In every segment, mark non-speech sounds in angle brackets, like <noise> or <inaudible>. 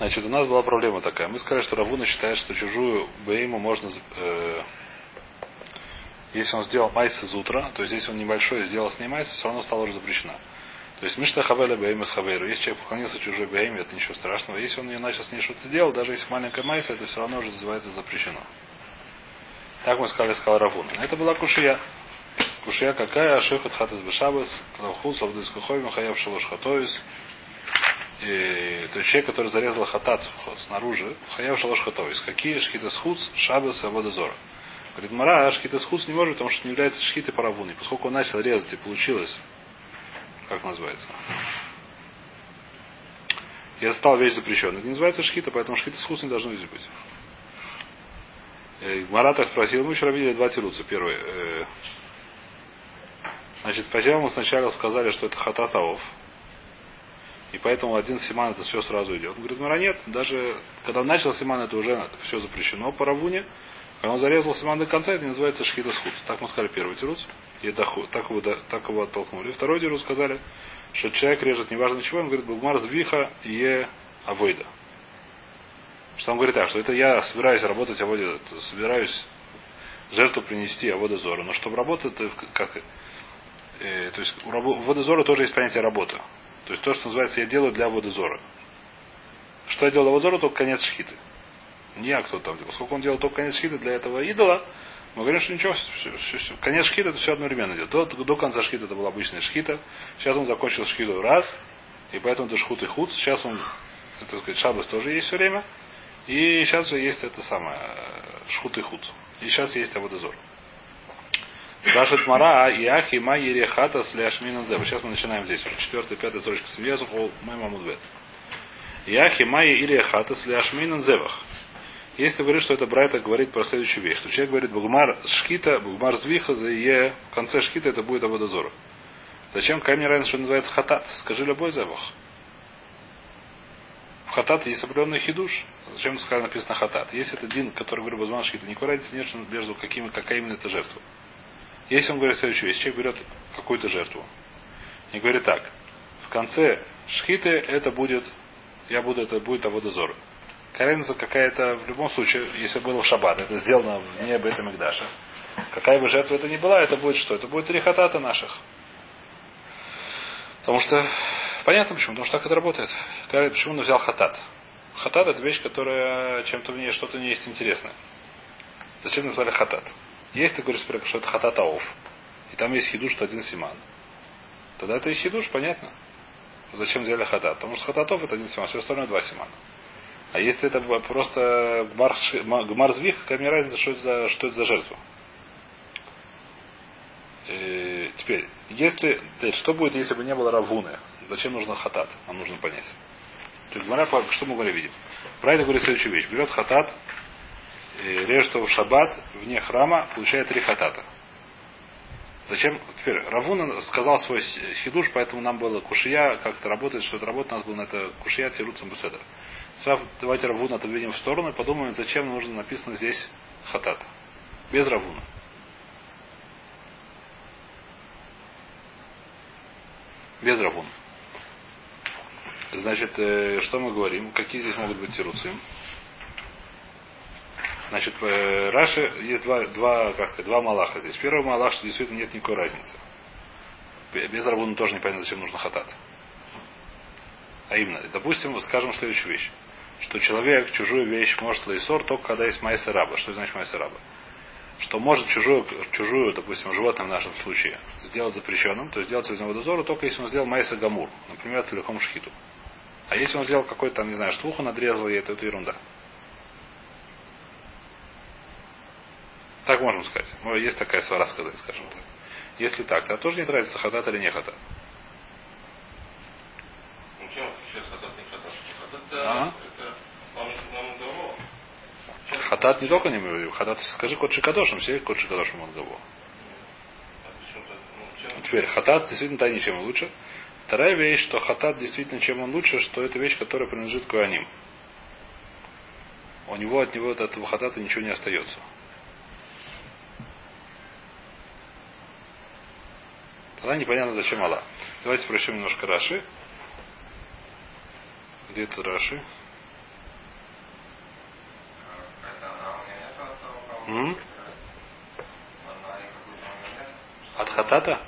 Значит, у нас была проблема такая. Мы сказали, что Рав Уна считает, что чужую бейму можно... Э, если он сделал מעשה זוטרא, то если он небольшой сделал с ней майс, все равно стало уже запрещено. То есть משתחוה לבהמת חבירו. Если человек поклонился чужой Бейме, это ничего страшного. Если он ее начал с ней что-то делать, даже если маленькая майса, это все равно уже называется запрещено. Так мы сказали, сказал Рав Уна. Это была קושיא. קושיא какая? השוחט חטאת בשבת בחוץ לעבודת כוכבים חייב שלש חטאות. И, то есть человек, который зарезал хатат снаружи, хаяв шалош хатоис. Какие шхита схуц, шабас и водозора. Говорит, Мара, шхита схуц не может, потому что не является шхитой паравуной. Поскольку он начал резать и получилось, как называется, это стала вещь запрещенной. Это не называется шхита, поэтому шхита схуц не должно здесь быть. Э, Марата спросил, мы вчера видели два тируца. Первый. Э, значит, сначала мы сначала сказали, что это хататаов. И поэтому один симан это все сразу идет. Он говорит, Мара нет, даже когда начал симан, это уже все запрещено по равуне. Когда он зарезал симан до конца, это называется шхита схуд. Так мы сказали первый тируц. И даху, так, его, так его оттолкнули. Второй тируц сказали, что человек режет неважно чего, он говорит, Бугмар звиха е авойда. Что он говорит так, что это я собираюсь работать аводе, собираюсь жертву принести авода зора. Но чтобы работать, как, э, то есть у авода зора тоже есть понятие работы. То есть то, что называется я делаю для авода зора. Что я делал для авода зора, только конец шхиты. Не я кто там делал. Сколько он делал только конец шхиты для этого идола, мы говорим, что ничего, все, все, все. конец шхита это все одновременно идет. До, до конца шхита это была обычная шхита. Сейчас он закончил шхиту раз, и поэтому это шхут и худ. Сейчас он, так сказать, шабас тоже есть все время. И сейчас же есть это самое, шхут и худ. И сейчас есть аводозор. Спрашивает Мара, а Иахи ма ерехата с ляшмина зеба. Сейчас мы начинаем здесь. Четвертая, пятая строчка. Связу мой мамудбет. Иахи ма ерехата с ляшмина зевах. Если ты говоришь, что это Брайта говорит про следующую вещь, что человек говорит Бугмар шкита, Бугмар звиха, за е, в конце шкита это будет аводозор. Зачем камень раньше, что называется хатат? Скажи любой зевах. В хатат есть определенный хидуш. Зачем написано хатат? Есть это дин, который говорит Базман Шхита, никакой разницы нет между какими, какая именно это жертва. Если он говорит следующее, если человек берет какую-то жертву и говорит так, в конце шхиты это будет, я буду, это будет аводозор. Какая какая-то, в любом случае, если было в шаббат, это сделано вне этом Игдаша. Какая бы жертва это ни была, это будет что? Это будет три хатата наших. Потому что Понятно почему, потому что так это работает. Почему он взял хатат? Хатат это вещь, которая чем-то в ней что-то не есть интересное. Зачем назвали хатат? Если ты говоришь, что это хатат ауф, и там есть хидуш, что один симан, тогда это и хидуш, понятно. Зачем взяли хатат? Потому что хататов это один симан, все остальное два симана. А если это просто гмар звих, какая мне разница, что это за, что это за жертва? И э, теперь, если, что будет, если бы не было равуны? Зачем нужно хатат? Нам нужно понять. То есть, что мы говорим, видим? Брайда говорит следующую вещь. Берет хатат, режет его в шаббат, вне храма, получает три хатата. Зачем? Теперь, Равуна сказал свой хидуш, поэтому нам было кушия, как это работает, что это работает, у нас было на это кушия тируцам беседер. Давайте Равуна отодвинем в сторону и подумаем, зачем нужно написано здесь хатат. Без Равуна. Без Равуна. Значит, э, что мы говорим? Какие здесь могут быть тируцы? Значит, э, Раши есть два, два, как сказать, два малаха здесь. Первый малах, что действительно нет никакой разницы. Без Равуна тоже непонятно, зачем нужно хатат. А именно, допустим, скажем следующую вещь. Что человек чужую вещь может лейсор только когда есть майса раба. Что значит майса раба? Что может чужую, чужую, допустим, животное в нашем случае сделать запрещенным, то есть сделать из него дозору, только если он сделал майса гамур, например, целиком шхиту. А если он сделал какой-то не знаю, штуху надрезал, и это, это ерунда. Так можем сказать. Есть такая свара сказать, скажем так. Если так, то тоже не тратится хатат или не хатат. Ну, чем сейчас хатат не хатат? Хатат а? это Хатат не только не мы хатат, скажи кот шикадошем, все кот шикадошем он гаво. А Теперь хатат действительно тайне чем лучше. Вторая вещь, что хатат действительно чем он лучше, что это вещь, которая принадлежит к Куаним. У него от него от этого хатата ничего не остается. Тогда непонятно, зачем Алла. Давайте прощем немножко Раши. Где это Раши? М? От хатата?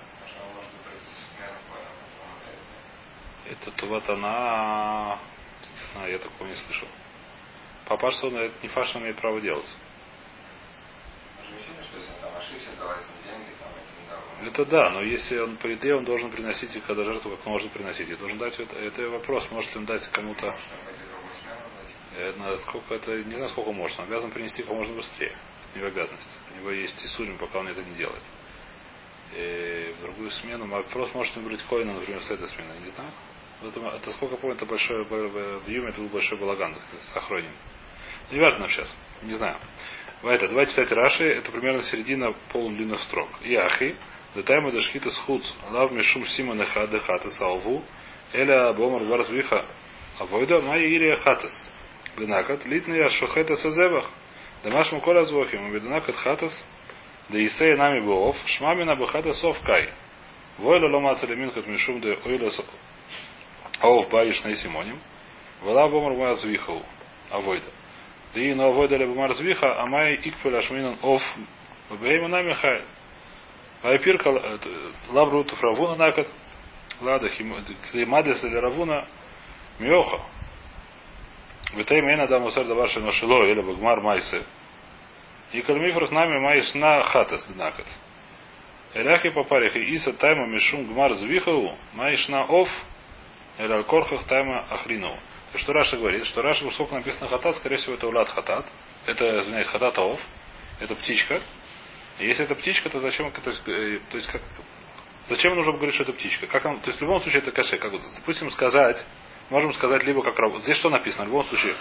Это вот она... Не знаю, я такого не слышал. Папаш, он это не фаш имеет право делать. Это да, но если он по идее, он должен приносить когда жертву как можно приносить. И должен дать это, это вопрос, может ли он дать кому-то. Это, сколько это, не знаю, сколько может. Он обязан принести как можно быстрее. У него обязанность. У него есть и судим, пока он это не делает. И в другую смену. Вопрос может выбрать коина, например, с этой смены. Не знаю. Это, это сколько помню, это большой в Юме это был большой балаган с охроним. Не важно сейчас. Не знаю. Это, давайте читать Раши, это примерно середина полудлинных строк. И Ахи, Детайма дашхита схуц, лав мишум сима неха дехата салву, эля бомар варзвиха, авойда майя ирия хатас. Бенакат, литная шухета сазевах, дамаш муколя звохим, беденакат хатас, да исея нами боов, шмамина бахата сов кай. Войла лома цалеминкат мишум де ойла ов баиш на симоним, вела бомар варзвихау, авойда. Ди но авойда ле бомар звиха, а май икфель ашминан ов, бейма нами хай. Вайпир лавру туфравуна накат. Лада химадис или равуна миоха. Витей мейна да мусар да ваша ношило или багмар майсе. И кальмифрус нами майс на хатас накат. Эляхи по парих и иса тайма мишум гмар звихау майш на оф или алкорхах тайма ахрину. Что Раша говорит, что Раша, сколько написано хатат, скорее всего, это улад хатат. Это, извиняюсь, хатат оф. Это птичка. Если это птичка, то зачем, то есть, э, то есть как, зачем нужно говорить, что это птичка? Как он, то есть в любом случае это каше. Как, допустим, сказать, можем сказать либо как работа. Здесь что написано? В любом случае,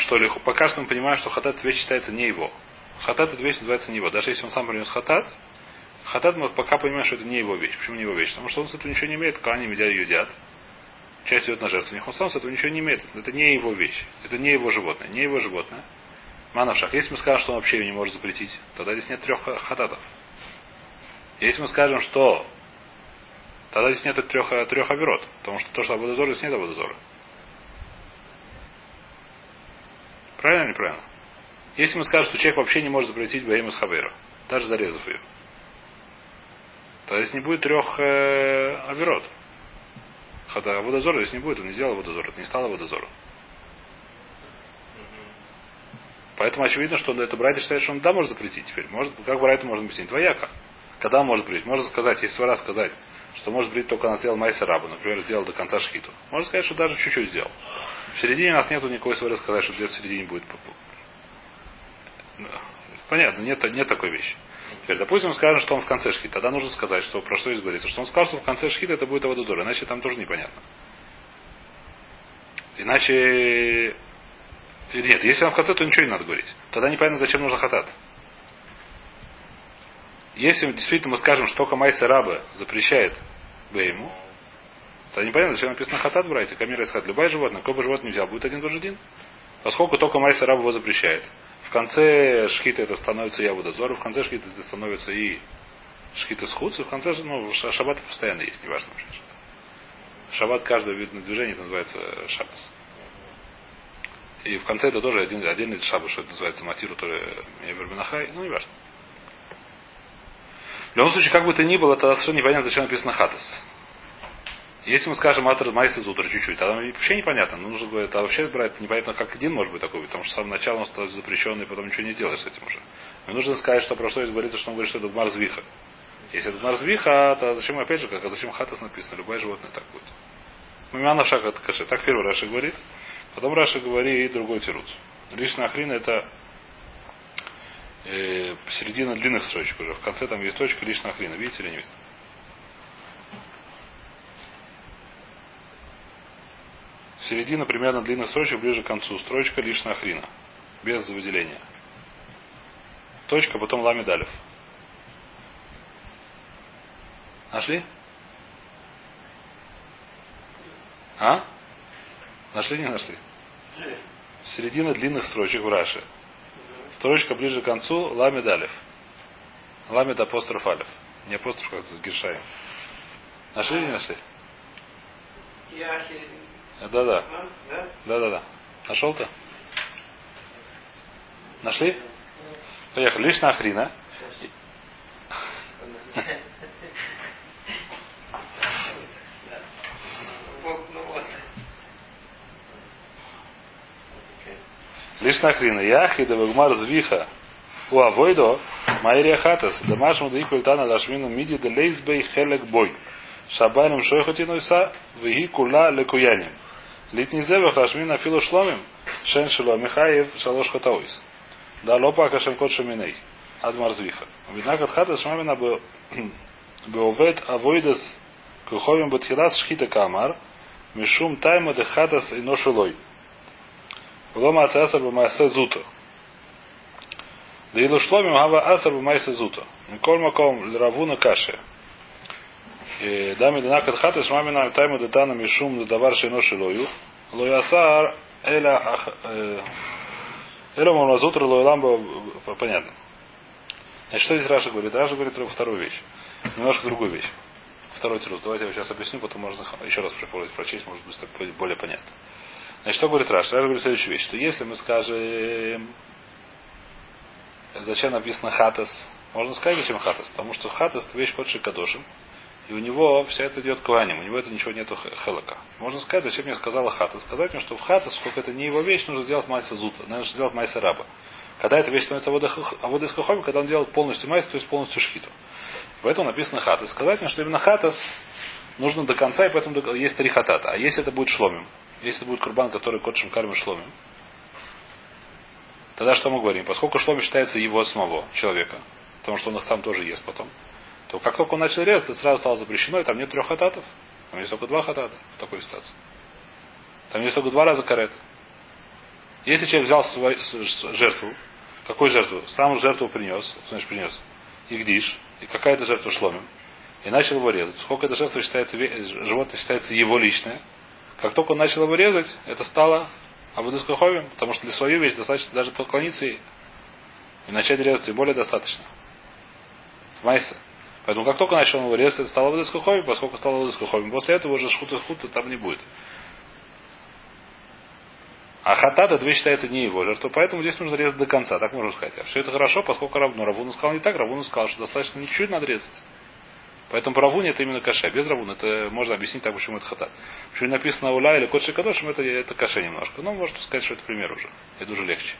что ли, пока что мы понимаем, что хатат вещь считается не его. Хатат эта вещь называется не его. Даже если он сам принес хатат, хатат мы пока понимаем, что это не его вещь. Почему не его вещь? Потому что он с этого ничего не имеет, когда они медя едят. Часть идет на жертвенник. Он сам с этого ничего не имеет. Это не его вещь. Это не его животное. Не его животное. Манавшах. Если мы скажем, что он вообще не может запретить, тогда здесь нет трех хататов. Если мы скажем, что тогда здесь нет трех, трех оверот, потому что то, что Абудазор, здесь нет Абудазора. Правильно или неправильно? Если мы скажем, что человек вообще не может запретить Баим из Хабера, даже зарезав ее, то здесь не будет трех э, оверот. Хотя водозора здесь не будет, он не сделал водозор, это не стало водозором. Поэтому очевидно, что это Брайта считает, что он да может запретить теперь. Может, как Брайта можно объяснить? Двояко. Когда он может запретить? Можно сказать, если свара сказать, что может быть только она сделал Майса Рабу, например, сделал до конца шхиту. Можно сказать, что даже чуть-чуть сделал. В середине у нас нету никакой свары сказать, что где-то в середине будет. Понятно, нет, нет такой вещи. Теперь, допустим, скажем, что он в конце шхита. Тогда нужно сказать, что про что здесь говорится. Что он сказал, что в конце шхита это будет Авадузор. Иначе там тоже непонятно. Иначе или нет, если он в конце, то ничего не надо говорить. Тогда непонятно, зачем нужно хатат. Если действительно мы скажем, что только Майса Раба запрещает Бейму, то непонятно, зачем написано хатат, братья, камера из хат. Любое животное, какое бы животное взял, будет один тоже один. Поскольку только Майса Раба его запрещает. В конце шхита это становится Явудазор, в конце шхита это становится и шхита схудцы, в конце, ну, шаббат постоянно есть, неважно. Шаббат каждого вида движения называется шаббас. И в конце это тоже один, отдельный шабу, что это называется матиру, то ли ну не важно. В любом случае, как бы то ни было, это совершенно непонятно, зачем написано хатас. Если мы скажем атр майс из утра чуть-чуть, тогда вообще непонятно. Ну, нужно будет, а вообще брать непонятно, как один может быть такой, потому что с самого начала он становится запрещенный, потом ничего не сделаешь с этим уже. Но нужно сказать, что про что есть говорится, что он говорит, что это марзвиха. Если это марзвиха, то зачем опять же, как, а зачем хатас написано? Любое животное так будет. Мумяна шаг это каше. Так первый Раша говорит. Потом Раша говорит другой тируц. Лишняя охрина это э, середина длинных строчек уже. В конце там есть точка лишняя охрина. Видите или нет? Середина примерно длинных строчек ближе к концу. Строчка лишняя охрина. Без выделения. Точка, потом ламедалев. Нашли? А? Нашли, не нашли? Середина длинных строчек в Раше. Строчка ближе к концу ламед алев. Ламед апостроф алев. Не апостроф, как Гершаем. Нашли или не нашли? Да, да. Да, да, да. Нашел-то? Нашли? Поехали. Лишь Ахрина. Лишь <laughs> Ахрина. Яхи да вагмар звиха. У авойдо майрия хатас. Домашнему да икультана лашмину миди да лейсбей хелек бой. Шабайным шойхотинуйса виги кула лекуяним. Литнизевах лашмина филу шломим. Шен шило Михаев шалош хатауис. Да лопа кашем кот шаминей. Адмар звиха. Видна кат хатас шмамина <clears throat> Беовет авойдас куховим батхилас шхита камар. Мишум тайма де хатас и ношелой. Лома ацасар бумайса зута. Да и лушломим гава асар бумайса зута. Миколь маком лравуна каши. Э, Дами динакат хата шмамина тайма детана мишум дадавар шейно шилою. Лоясар эля э, эля мурмазутра лояламба э, понятно. Значит, что здесь Раша говорит? Раша говорит вторую вещь. Немножко другую вещь. Второй תירוץ. Давайте я сейчас объясню, потом можно еще раз прочесть, может быть, более понятно. Значит, что говорит Раши? Раши говорит следующую вещь, что если мы скажем, зачем написано хатас, можно сказать, зачем хатас, потому что חטאת это вещь קדשי קדשים, и у него все это идет כהנים, у него это ничего нету חלקа. Можно сказать, зачем мне сказала חטאת. Сказать мне, что в חטאת, сколько это не его вещь, нужно сделать מעשה זוטא, нужно сделать מעשה רבה. Когда эта вещь становится хохоми, когда он делает полностью майс, то есть полностью шхиту. Поэтому написано хатас. Сказать мне, что именно хатас нужно до конца, и поэтому есть три хатата. А если это будет шломим, если будет курбан, который кодшим кальмы шломим, тогда что мы говорим? Поскольку шломим считается его самого человека, потому что он их сам тоже ест потом, то как только он начал резать, это сразу стало запрещено, и там нет трех хататов. Там есть только два хатата в такой ситуации. Там есть только два раза карет. Если человек взял свою жертву, какую жертву? Сам жертву принес, значит принес, и гдиш, и какая-то жертва шломим, и начал его резать. Сколько эта жертва считается, животное считается его личное, как только он начал его резать, это стало Абудыскаховим, потому что для свою вещь достаточно даже поклониться ей и начать резать, тем более достаточно. В Майсе. Поэтому как только начал его резать, это стало водоскоховим, поскольку стало водоскоховим. После этого уже шхута хута там не будет. А хатат это вещь считается не его жертва, поэтому здесь нужно резать до конца, так можно сказать. А все это хорошо, поскольку Равну Равуна сказал не так, Равуна сказал, что достаточно не чуть надо резать. Поэтому по Равуне это именно каше. Без Равуна это можно объяснить так, почему это хатат. Почему написано ула или кот шикадошим, это, это каше немножко. Но можно сказать, что это пример уже. Это уже легче.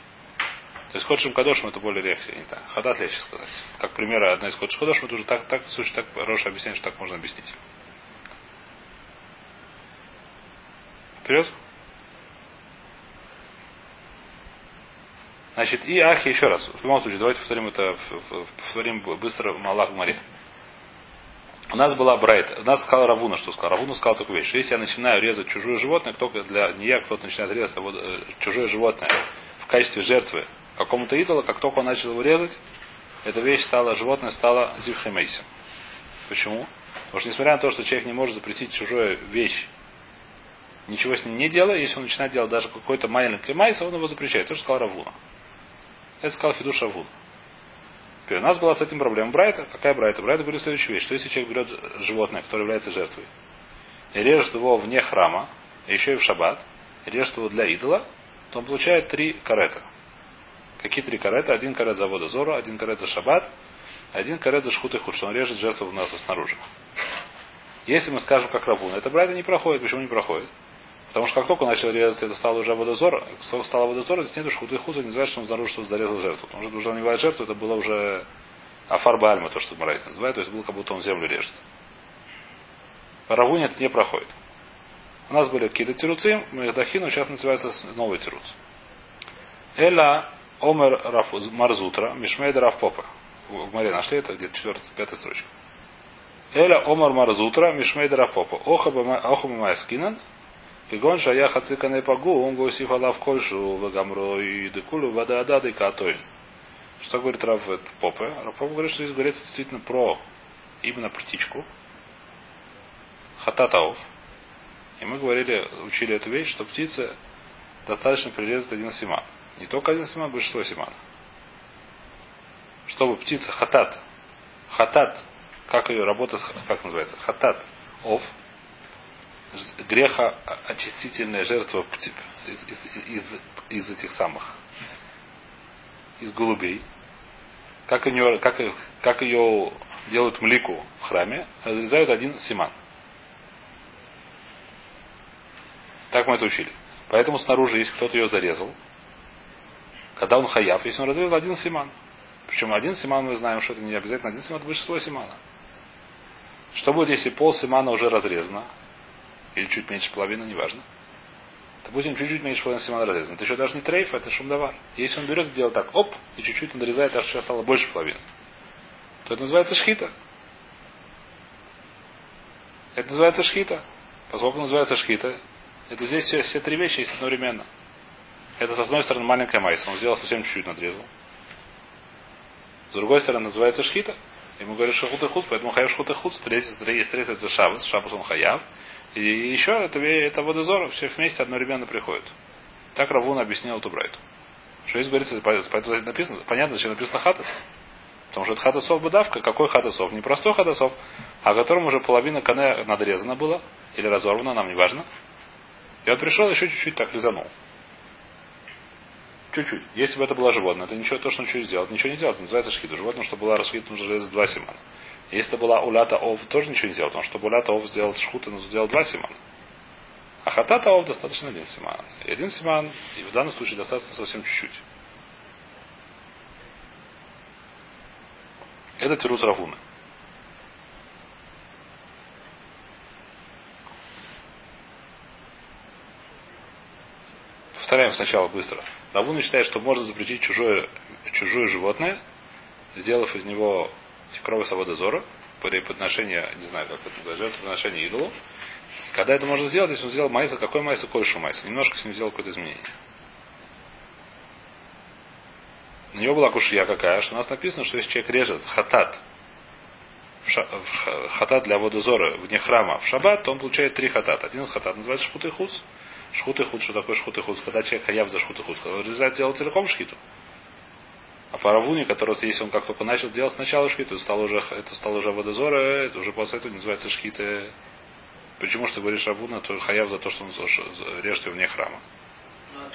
То есть Ходшим Кадошим это более легче, не так. Хадат легче сказать. Как пример, одна из Ходшим Кадошим, это уже так, так, в случае, так Роша объясняет, что так можно объяснить. Вперед. Значит, и Ахи еще раз. В любом случае, давайте повторим это, повторим быстро Малах Маре. У нас была Брайт. У нас сказал Равуна, что сказал. Равуна сказал такую вещь. Что если я начинаю резать чужое животное, кто для не я, кто-то начинает резать а вот, э, чужое животное в качестве жертвы какому-то идолу, как только он начал его резать, эта вещь стала, животное стало зивхемейсом. Почему? Потому что несмотря на то, что человек не может запретить чужую вещь, ничего с ним не делая, если он начинает делать даже какой-то маленький майс, он его запрещает. То, что сказал Равуна. Это сказал Хидуш Равуна. Теперь у нас была с этим проблема Брайта. Какая Брайта? Брайта говорит следующую вещь, что если человек берет животное, которое является жертвой, и режет его вне храма, еще и в шаббат, и режет его для идола, то он получает три карета. Какие три карета? Один карет за воду Зору, один карет за шаббат, один כרת за שחוטי חוץ, что он режет жертву снаружи. Если мы скажем, как Рав Уна, это ברייתא не проходит. Почему не проходит? Потому что как только он начал резать, это стало уже עבודה זרה, стало עבודה זרה, здесь нет שחוטי חוץ, не называется, что он снаружи что зарезал жертву. Потому что уже не бывает жертву, это было уже עפרא בעלמא, то, что Гемара называет, то есть было как будто он землю режет. По Рав Уне это не проходит. У нас были какие-то תירוצים, Дахину сейчас называется новый תירוץ. Эла Омер Раф Марзутра, Мишмейда Раф Попа. В море нашли это где-то четвертая, пятая строчка. Эля Омар Марзутра, Мишмейда Раф Попа. Охаба Майскинан, Кигон шая хацикане пагу, он госиф алав кольшу, вагамро и декулю, вада адады катоин. Что говорит Раф Попе? Раф Попе говорит, что здесь говорится действительно про именно птичку. Хататаов. И мы говорили, учили эту вещь, что птица достаточно прирезать один симан. Не только один симан, большинство симан. Чтобы птица хатат, хатат, как ее работа, как называется, хатат, ов, греха очистительная жертва из, из, из, из этих самых, из голубей, как ее, как, как ее делают млику в храме, разрезают один симан. Так мы это учили. Поэтому снаружи, если кто-то ее зарезал, когда он хаяв, если он разрезал один симан. Причем один симан мы знаем, что это не обязательно один симан, это большинство симана. Что будет, если пол симана уже разрезано? Или чуть меньше половины, неважно. Допустим, чуть-чуть меньше половины симана разрезано. Это еще даже не трейф, это шумдавар. Если он берет и делает так, оп, и чуть-чуть он нарезает, аж сейчас стало больше половины, то это называется шхита. Это называется шхита. Поскольку называется шхита, это здесь все, все три вещи есть одновременно. Это с одной стороны маленькая майса, он сделал совсем чуть-чуть надрезал. С другой стороны называется шхита. Ему говорят, что худ и худ, поэтому хаяв шхут и худ, встретится это шабас, шабас он хаяв. И еще это, это водозор, все вместе одновременно приходят. Так Равун объяснил эту брайту. Что здесь говорится, поэтому написано, понятно, зачем написано хатас. Потому что это хатасов быдавка. Какой хатасов? Не простой хатасов, а которым уже половина коне надрезана была, или разорвана, нам не важно. И он пришел еще чуть-чуть так лизанул. Чуть-чуть. Если бы это было животное, это ничего, то, что он чуть сделать, ничего не делать. Это называется шхита. Животное, чтобы была расхита, нужно резать два симана. Если это была улята ов, тоже ничего не сделал, потому что улята ов сделать шхута, нужно сделать два симана. А хатата ов достаточно один симан. И один симан, и в данном случае достаточно совсем чуть-чуть. Это тирус Равуна. Повторяем сначала быстро. Равуна считает, что можно запретить чужое, чужое животное, сделав из него кровь Саводозора, при подношении, не знаю, как это называется, подношение идолу. Когда это можно сделать, если он сделал майса, какой майса, кольшу майса. Немножко с ним сделал какое-то изменение. На него была кушья какая, что у нас написано, что если человек режет хатат, хатат для водозора вне храма в шаббат, то он получает три хатат. Один хатат называется шхут и хуц. Шхут и худ, что такое шхут и худ? Когда человек хаяв за шхут и худ, когда он разрезает, делает целиком шхиту. А по равуне, который вот, если он как только начал делать сначала шхиту, это стало уже, это стало уже водозора, это уже после этого называется шхита. Почему что говоришь равуна, то хаяв за то, что он режет его вне храма.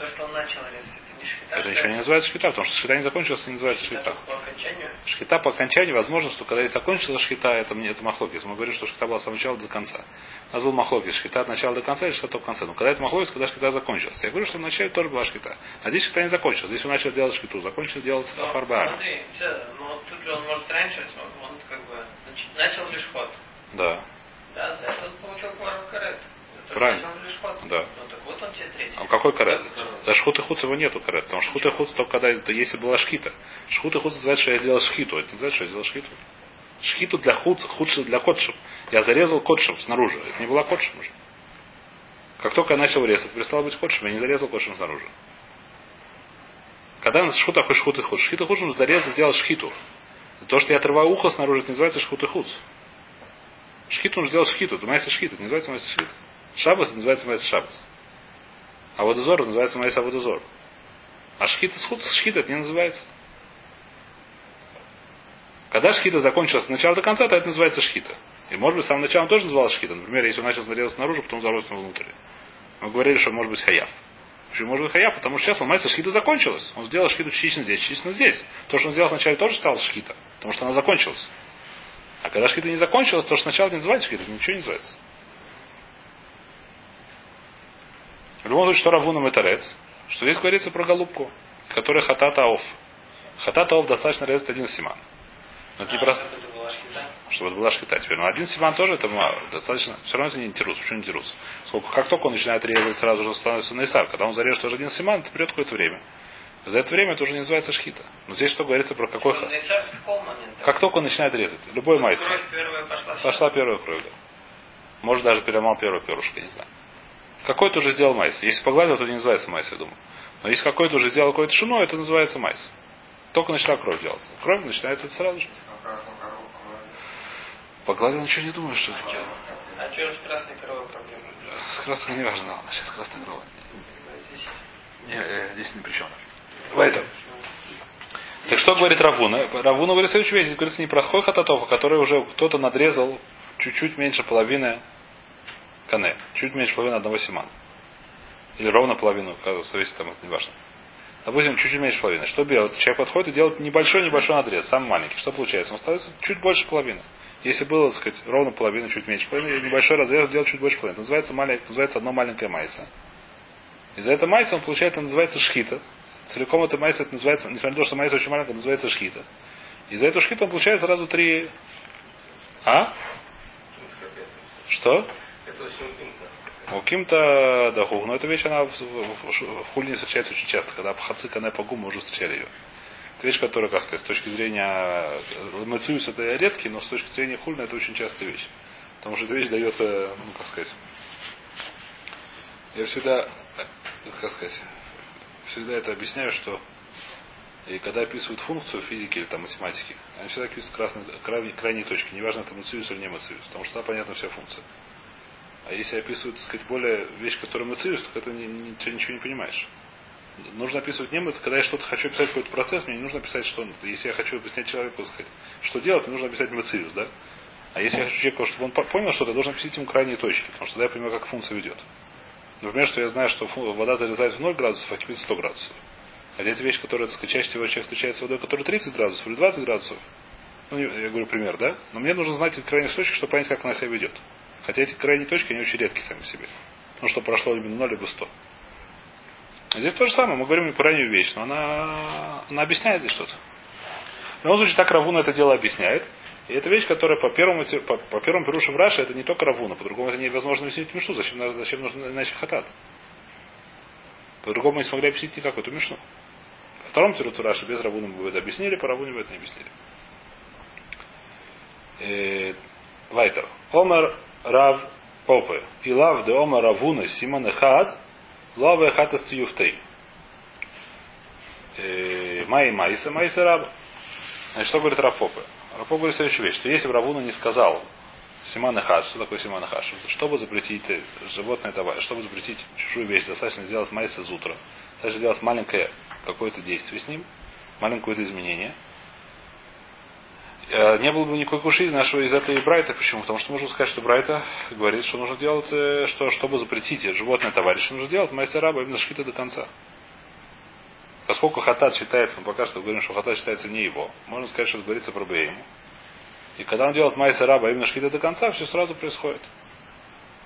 Ну, то, что он начал это не шхита. Это ничего не называется шхита, потому что шхита не закончилась, не называется шхита. По окончанию? Шхита по окончанию, возможно, что когда и закончилась шхита, это, мне это махлокис. Мы говорим, что шхита была с самого начала до конца. У нас был махлокис, шхита от начала до конца или шхита в конце. Но когда это махлокис, когда шхита закончилась. Я говорю, что в начале тоже была шхита. А здесь шхита не закончилась. Здесь он начал делать шхиту, закончил делать Но, афарбар. Смотри, все, ну вот тут же он может раньше, он как бы начал лишь ход. Да. Да, за это он получил квару карет. Правильно. Да. Ну вот он. А какой карет? За шхут и хуц его нету карет. Потому что шхут и хуц только когда это если была шхита. Шхут и хуц называется, что я сделал шхиту. Это называется, что я сделал шхиту. Шхиту для хуц, худший для котшев. Я зарезал котшев снаружи. Это не была котшем уже. Как только я начал резать, перестало быть котшем, я не зарезал котшем снаружи. Когда на шхут такой шхут и худ. Шхит и худ нужно зарезать, сделать шхиту. То, что я отрываю ухо снаружи, это называется шхут и худ. Шхиту нужно сделать шхиту. Это майса шхит. Это не называется майса шхит. Шабас называется майса шабас. А водозор называется майса водозор. А шхита шхита это не называется. Когда шхита закончилась с начала до конца, то это называется шхита. И может быть, с самого начала он тоже назывался шхита. Например, если он начал нарезать снаружи, потом зарос внутрь. Мы говорили, что может быть хаяв. Почему может быть хаяв? Потому что сейчас майса шхита закончилась. Он сделал шхиту частично здесь, частично здесь. То, что он сделал сначала, тоже стало шхита. Потому что она закончилась. А когда шхита не закончилась, то, что сначала не называется шхита, ничего не называется. В любом случае, что Равуна Метарец, что здесь говорится про голубку, которая хатата оф. Хатата оф достаточно резать один симан. Но это не А, просто, чтобы это была שחיטה. Теперь, но один סימן тоже это мало. Достаточно. Все равно это не интерус. Почему не интерус? Сколько, как только он начинает резать, сразу же становится נאסר. Когда он зарежет тоже один סימן, это придет какое-то время. За это время это уже не называется שחיטה. Но здесь что говорится про какой Он ха- נאסר с какого момента? Как только он начинает резать. Любой מעשה. Пошла. Пошла первая кровь. Может даже переломал первую перышко, не знаю. Какой-то уже сделал מעשה. Если погладил, то не называется מעשה, я думаю. Но если какой-то уже сделал какое-то שינוי, это называется מעשה. Только начала кровь делаться. Кровь начинается сразу же. Погладил, ничего не думаю, что это делал. А что с красной коровой проблема? С красной не важно, ладно, сейчас красная. Здесь Не, э, здесь ни при чем. Поэтому. Так что говорит Равуна? Равуна говорит следующую вещь. Здесь говорится не про хататов, а который уже кто-то надрезал чуть-чуть меньше половины кане. Чуть меньше половины одного симана. Или ровно половину, зависит там, это не важно. Допустим, чуть-чуть меньше половины. Что делать? Человек подходит и делает небольшой-небольшой надрез, самый маленький. Что получается? Он становится чуть больше половины. Если было, так сказать, ровно половина, чуть меньше половины, небольшой разрез делать чуть больше половины. Это называется, маленькое, называется одно маленькое майса. И за это майса он получает, это называется шхита. Целиком это майса, это называется, несмотря на то, что майса очень маленькая, называется шхита. И за эту шхиту он получает сразу три... А? Что? Это очень интимно. У Ким-то да хух, но эта вещь, она в, в, в, хулине встречается очень часто, когда пхацы канэ по мы уже встречали ее. Это вещь, которая, как сказать, с точки зрения Мацуюс это редкий, но с точки зрения хульна это очень частая вещь. Потому что эта вещь дает, э, ну как сказать, я всегда, э, как сказать, всегда это объясняю, что и когда описывают функцию физики или там математики, они всегда описывают красные, крайние, крайние точки, неважно это Мациус или не Мациус, потому что там понятна вся функция. А если описывают, так сказать, более вещь, которая Мациус, то это не, не, ты ничего не понимаешь. Нужно описывать немец, когда я что-то хочу описать какой-то процесс, мне не нужно писать, что если я хочу объяснять человеку, сказать, что делать, мне нужно описать Мациус, да? А если я хочу человеку, чтобы он понял что-то, я должен описать ему крайние точки, потому что тогда я понимаю, как функция ведет. Например, что я знаю, что вода залезает в 0 градусов, а кипит 100 градусов. Хотя это вещь, которая, сказать, чаще всего встречается с водой, которая 30 градусов или 20 градусов. Ну, я говорю пример, да? Но мне нужно знать эти крайние точки, чтобы понять, как она себя ведет. Хотя эти крайние точки, они очень редкие сами по себе. Ну, что прошло либо 0, либо 100. Здесь то же самое, мы говорим не про раннюю вещь, но она, она объясняет здесь что-то. В любом случае, так Равуна это дело объясняет. И это вещь, которая по первому, по, по первому пирушу в Раше, это не только Равуна, по-другому это невозможно объяснить Мишу, зачем, зачем нужно иначе хатат. По-другому не смогли объяснить никак эту Мишу. Во втором пируту Раши без Равуна мы бы это объяснили, по Равуне бы это не объяснили. Э, Вайтер. Омар Рав Попе. И лав де Омар Равуна Симон Эхад Лава Эхад Астиюфтей. Май Майса Майса Раба. Значит, что говорит Рав Попе? Рав Попе говорит следующую вещь, что если бы Равуна не сказал Симан Хаш, что такое Симан Хаш? Чтобы запретить животное товар, чтобы запретить чужую вещь, достаточно сделать майса зутра. Достаточно сделать маленькое какое-то действие с ним, маленькое изменение. Не было бы никакой куши из нашего из этой Брайта. Почему? Потому что можно сказать, что Брайта говорит, что нужно делать, что чтобы запретить животное товарища, нужно делать майса раба именно шхита до конца. Поскольку хатат считается, мы пока что говорим, что хатат считается не его, можно сказать, что это говорится про Бейму. И когда он делает майса раба именно шхита до конца, все сразу происходит.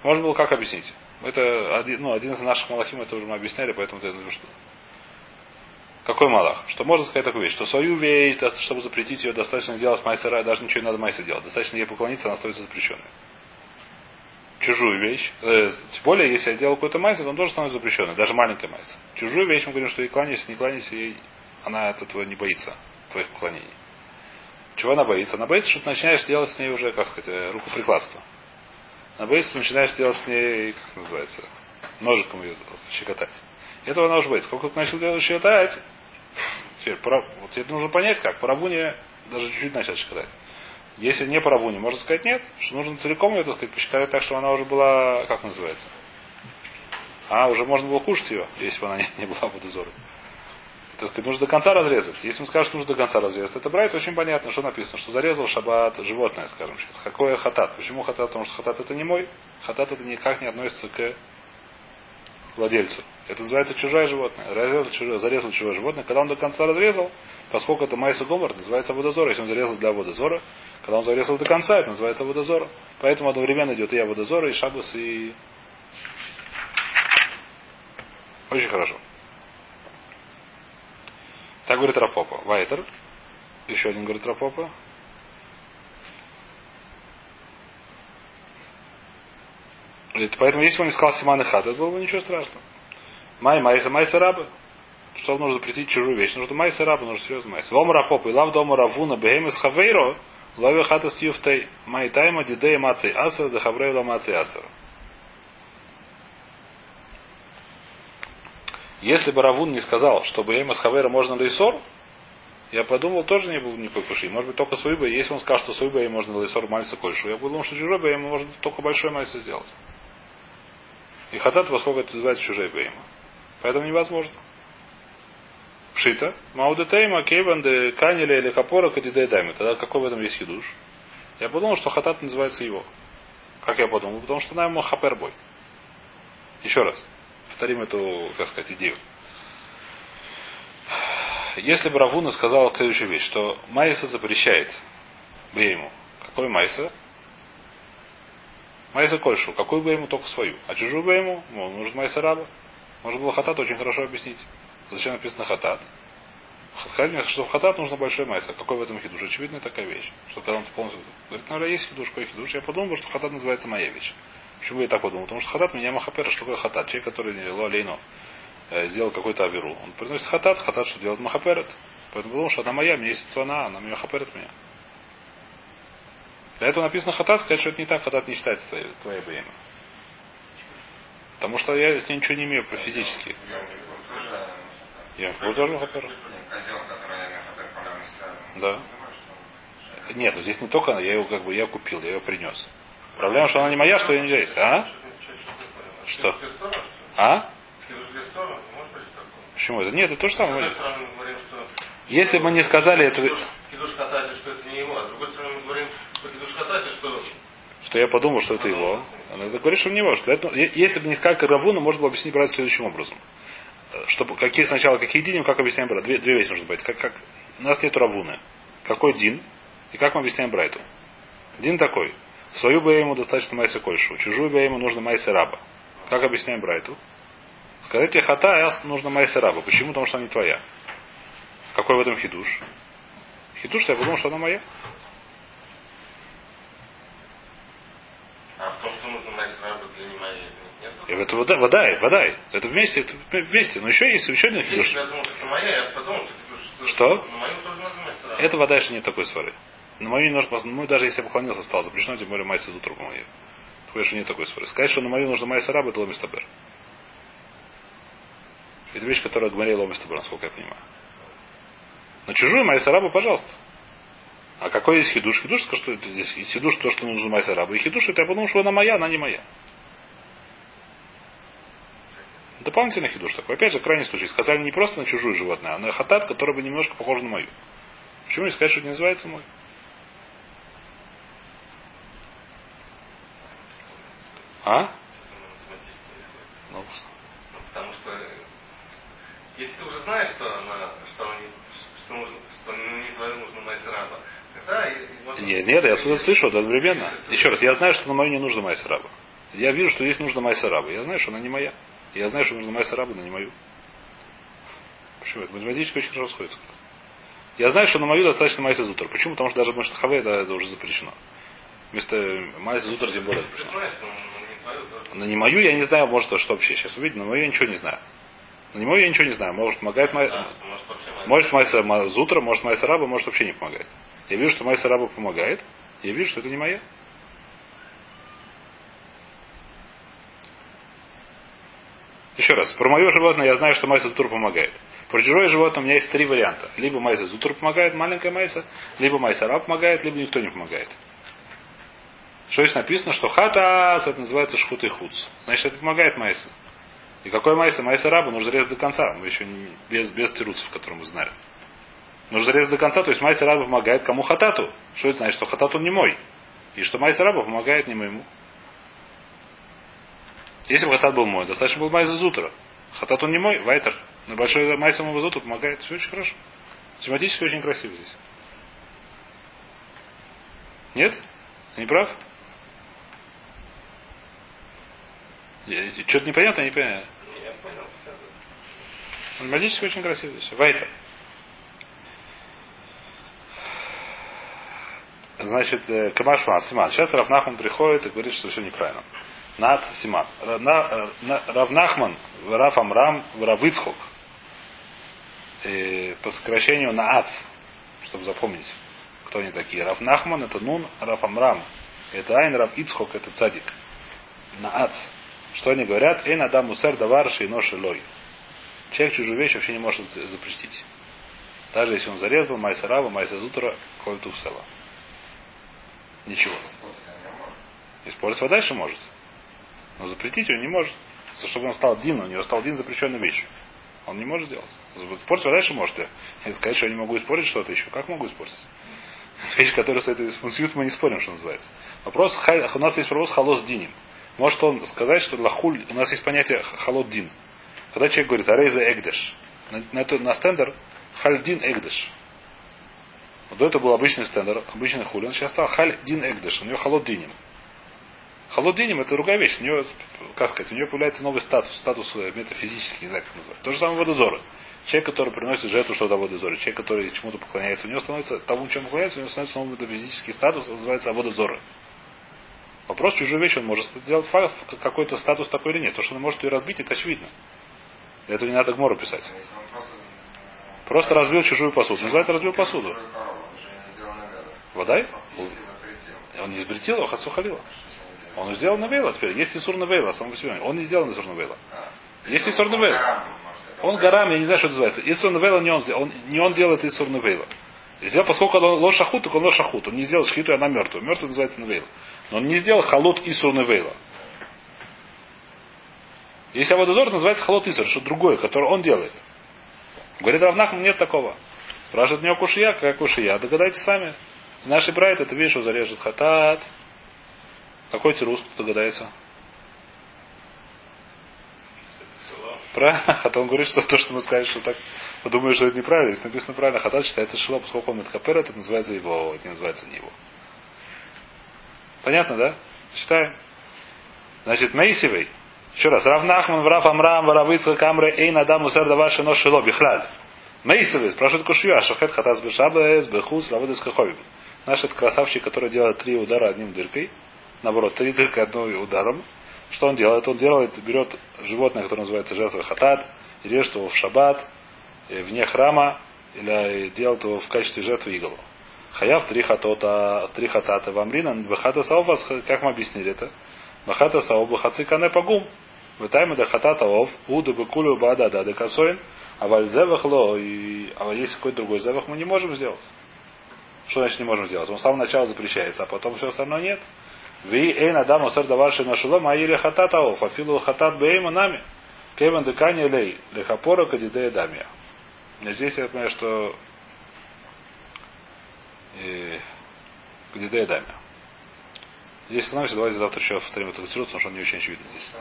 Можно было как объяснить? Это один, ну, один из наших малахим, это уже мы объясняли, поэтому думаю, что какой малах? Что можно сказать такую вещь, что свою вещь, чтобы запретить ее, достаточно делать майсера, даже ничего не надо майса делать. Достаточно ей поклониться, она становится запрещенной. Чужую вещь, э, тем более, если я делал какой-то майс, он тоже становится запрещенной, даже маленькая майса. Чужую вещь мы говорим, что ей кланяйся, не кланяйся, ей, она от этого не боится, твоих поклонений. Чего она боится? Она боится, что ты начинаешь делать с ней уже, как сказать, э, рукоприкладство. Она боится, что ты начинаешь делать с ней, как называется, ножиком ее щекотать. Этого она уже боится. Сколько ты начал делать щекотать, теперь, вот тебе нужно понять как. По рабуне даже чуть-чуть начать щекотать. Если не по рабуне, можно сказать нет, что нужно целиком ее, так сказать, пощекотать так, чтобы она уже была, как называется, а уже можно было кушать ее, если бы она <laughs> не, не была водозорой так сказать, нужно до конца разрезать. Если он скажет, что нужно до конца разрезать, это брать очень понятно, что написано, что зарезал шаббат животное, скажем сейчас. Какое хатат? Почему хатат? Потому что хатат это не мой. Хатат это никак не относится к владельцу. Это называется чужое животное. Разрезал чужое, зарезал чужое животное. Когда он до конца разрезал, поскольку это майса гомор, называется водозор. Если он зарезал для водозора, когда он зарезал до конца, это называется водозор. Поэтому одновременно идет и я водозора, и шабас, и... Очень хорошо. Так говорит Рапопа. Вайтер. Еще один говорит Рапопа. Поэтому если бы он не сказал Симан и Хат, это было бы ничего страшного. Май, майса, майса рабы. Что нужно запретить чужую вещь? Нужно майса рабы, нужно серьезно майса. Вом рапопа, и лав дома равуна, бехемес хавейро, лави хата стьюфтей, май тайма, дидея мацей асер, да хаврейла мацей асер. Если бы Равун не сказал, что Бейма с Хавера можно лейсор, я подумал, тоже не был никакой куши. Может быть, только свой Если он скажет, что свой Бейм можно лейсор мальса кольшу, я подумал, что чужой Бейм можно только большой мальса сделать. И хатат, поскольку это называется чужой Бейм. Поэтому невозможно. Пшита. Маудетейма, Кейван, де Канеля или Капора, Кадидей Дайми. Тогда какой в этом есть хидуш? Я подумал, что хатат называется его. Как я подумал? Потому что она ему хапербой. Еще раз повторим эту, как сказать, идею. если бы Равуна сказал следующую вещь, что Майса запрещает Бейму. Какой Майса? Майса Кольшу. Какой Бейму? Только свою. А чужую Бейму? Ну, нужен Майса Раба. Можно было Хатат очень хорошо объяснить. Зачем написано Хатат? Сказали что в Хатат нужно большой майса. Какой в этом хидуш? Очевидная такая вещь. Что когда он полностью... Говорит, наверное, есть хидуш, какой хидуш. Я подумал, что Хатат называется моя вещь. Почему я так подумал? Потому что Хатат меня махапера. Что такое Хатат? Человек, который не лейно э, сделал какой-то аверу. Он приносит Хатат. Хатат что делает? Махаперет. Поэтому подумал, что она моя, мне есть она, она меня махаперет меня. Для этого написано Хатат, сказать, что это не так, Хатат не считается твоей, твоей бремя. Потому что я с ней ничего не имею про физически. Я тоже махапер. Да. Нет, здесь не только она, я его как бы я купил, я ее принес. Проблема, что она не моя, что я не есть. А? Что? А? Почему это? Нет, это то же самое. Если бы мы не сказали это... что это не его, а с другой стороны мы говорим, что что я подумал, что это его. Она говорит, что не его. Это, если бы не сказали Равуна, можно было объяснить брать следующим образом. Чтобы, какие сначала, какие диним, как объясняем брат? Две, две вещи нужно быть. Как, как, у нас нет Равуны. Какой дин? И как мы объясняем Брайту? Дин такой. Свою бы ему достаточно майса кольшу. Чужую бы ему нужно майса раба. Как объясняем Брайту? Тебе хата, а нужно майса раба. Почему? Потому что она не твоя. Какой в этом хидуш? Хидуш, я подумал, что она моя. Что нужно майса раба для нет? Это вода, вода, вода. Это вместе, это вместе. Но еще есть еще один хидуш. Я думал, что это моя, я подумал, что, что? На мою тоже надо майса раба. Это вода, что нет такой свары. На мою немножко, ну, даже если я поклонился, стал запрещено, тем более майса по моей. Такое, что нет такой свары. Сказать, что на мою нужно майса раба, это ломистабер. Это вещь, которая говорила ломистабер, насколько я понимаю. На чужую майса раба, пожалуйста. А какой есть хидуш? Хидуш, что это здесь хидуш то, что нужно майса раба. И хидуш, это я подумал, что она моя, она не моя. Дополнительный хидуш такой. Опять же, крайний случай. Сказали не просто на чужую животное, а на хатат, который бы немножко похож на мою. Почему не сказать, что это не называется мой? А? Ну, потому что если ты уже знаешь, что она, что, они, что, нужно, что не твое нужно майсраба, нет, нет, я слышу одновременно. Еще раз, я знаю, что на мою не нужно майсраба. Я вижу, что здесь нужно майсараба. Я знаю, что она не моя. Я знаю, что нужно майсараба, но не мою. Почему? Это математически очень хорошо сходится. Я знаю, что на мою достаточно майса зутр. Почему? Потому что даже Маштахаве это, это уже запрещено. Вместо майса зутр тем более запрещено. На не мою я не знаю, может, что вообще сейчас увидеть, но мою я ничего не знаю. На не мою я ничего не знаю. Может, помогает май... да, может, майса зутра, может, майса раба, может, вообще не помогает. Я вижу, что майса раба помогает. Я вижу, что это не моя. Еще раз, про мое животное я знаю, что майса зутра помогает. Про чужое животное у меня есть три варианта. Либо майса зутра помогает, маленькая майса, либо майса раб помогает, либо никто не помогает. Что здесь написано, что хатас, это называется шхут и хуц. Значит, это помогает майса. И какой майса? Майса раба нужно резать до конца. Мы еще не, без, без тируцев, которые мы знали. Нужно резать до конца, то есть майса раба помогает кому хатату. Что это значит? Что хатату не мой. И что майса раба помогает не моему. Если бы хатат был мой, достаточно был майса зутра. Хатат он не мой, вайтер. Но большой майса зутра помогает. Все очень хорошо. Тематически очень красиво здесь. Нет? не прав? Что-то непонятно, не понимаю. Я понял, Математически очень красиво здесь. Вайтер. Значит, э, Камашма, Симан. Сейчас Равнахман приходит и говорит, что все неправильно. Над Симан. Э, Равнахман, Раф Амрам, Равыцхок. Э, по сокращению на Ац, чтобы запомнить, кто они такие. Раф Нахман это Нун, Раф Амрам это Айн, Раф Ицхок это Цадик. На Ац. Что они говорят? Эйн Адам Мусер Давар Шейно Шелой. Человек чужую вещь вообще не может запретить. Даже если он зарезал Майса Рава, Майса Зутра, Кольту Села. Ничего. Использовать его дальше может. Но запретить он не может. Чтобы он стал Дин, у него стал Дин запрещенной вещью. Он не может сделать. Испортить дальше может. И сказать, что я не могу испортить что-то еще. Как могу испортить? Вещь, которая с этой функцией мы не спорим, что называется. Вопрос, у нас есть вопрос халос диним. Может он сказать, что лахуль, у нас есть понятие халот дин. Когда человек говорит, арейза эгдеш, на, на, на стендер Хальдин Эгдыш. Вот до этого был обычный стендер, обычный хулин. Сейчас стал Хальдин Эгдыш. У него холод диним. Холод диним это другая вещь. У нее, как сказать, у нее появляется новый статус. Статус э, метафизический, не знаю, как назвать. То же самое водозоры. Человек, который приносит жертву что-то водозоры. Человек, который чему-то поклоняется. У него становится, тому, чем поклоняется, у него становится новый метафизический статус, называется водозоры. Вопрос, чужую вещь он может сделать факт, какой-то статус такой или нет. То, что он может ее разбить, это очевидно. Для этого не надо гмору писать. Просто разбил чужую посуду. Называется разбил посуду. Водай? Он не избретил, а хацухалила. Он сделал на вейла теперь. Есть Исур на вейла, сам по себе. Он не сделал Исур на вейла. Есть Исур на вейла. Он горам, я не знаю, что это называется. Исур на вейла не он сделал. Он, не он делает Исур на вейла. Сделал, поскольку он лош шахут, так он лош шахут. Он не сделал шхиту, и она мертвая. Мертвая называется на вейла. Но он не сделал халут Исур на вейла. Если Аводозор называется халот Исур, что другое, которое он делает. Говорит Равнахм, нет такого. Спрашивает меня кушия, какая кушия. Догадайтесь сами. Из нашей брайт это видишь, зарежет хатат. Какой тирус, кто догадается? Правильно? <laughs> А то он говорит, что то, что мы скажем, что так подумаешь, что это неправильно. Если написано правильно, хатат считается шило, поскольку он капер, это называется его, не называется не его. Понятно, да? Читаем. Значит, Мейсивей. Еще раз. Рав Нахман, Врав Амрам, Варавицка, Камре, Эйн, Адам, Усер, Давар, Шено, Шило, Бихлаль. Мейсивей. Спрашивает Кушья, Шахет, Хатас, Бешабес, Бехус, Раводес, Каховим. Наш этот красавчик, который делает три удара одним дыркой. Наоборот, три дырки одной ударом. Что он делает? Он делает, берет животное, которое называется жертва хатат, режет его в шаббат, вне храма, или делает его в качестве жертвы идолу. Хаяв три хатота, три хатата вамрина, бахата саова, как мы объяснили это? Бахата саов, бахаци кане пагум. Вытайма да хатата ов, уду бекулю бада да декасоин, а вальзевах ло, а есть какой-то другой зевах мы не можем сделать. Что значит не можем сделать? Он с самого начала запрещается, а потом все остальное нет. Ви эйн адам осер даварши нашулом, а или хатата ов, афилу хатат бейма нами. Кеван декани лей, лехапора кадидея дамия. Здесь я понимаю, что где Дайдами. Здесь становимся, давайте завтра еще повторим эту катиру, потому что он не очень очевидно здесь.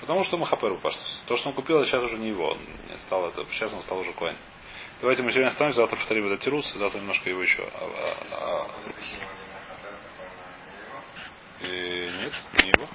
Потому что Махапер Паштус. То, что он купил, сейчас уже не его. Он не стал это, сейчас он стал уже коин. Давайте мы сегодня остановимся, завтра повторим этот тирус, завтра немножко его еще. А, а, а... И... Нет, не его.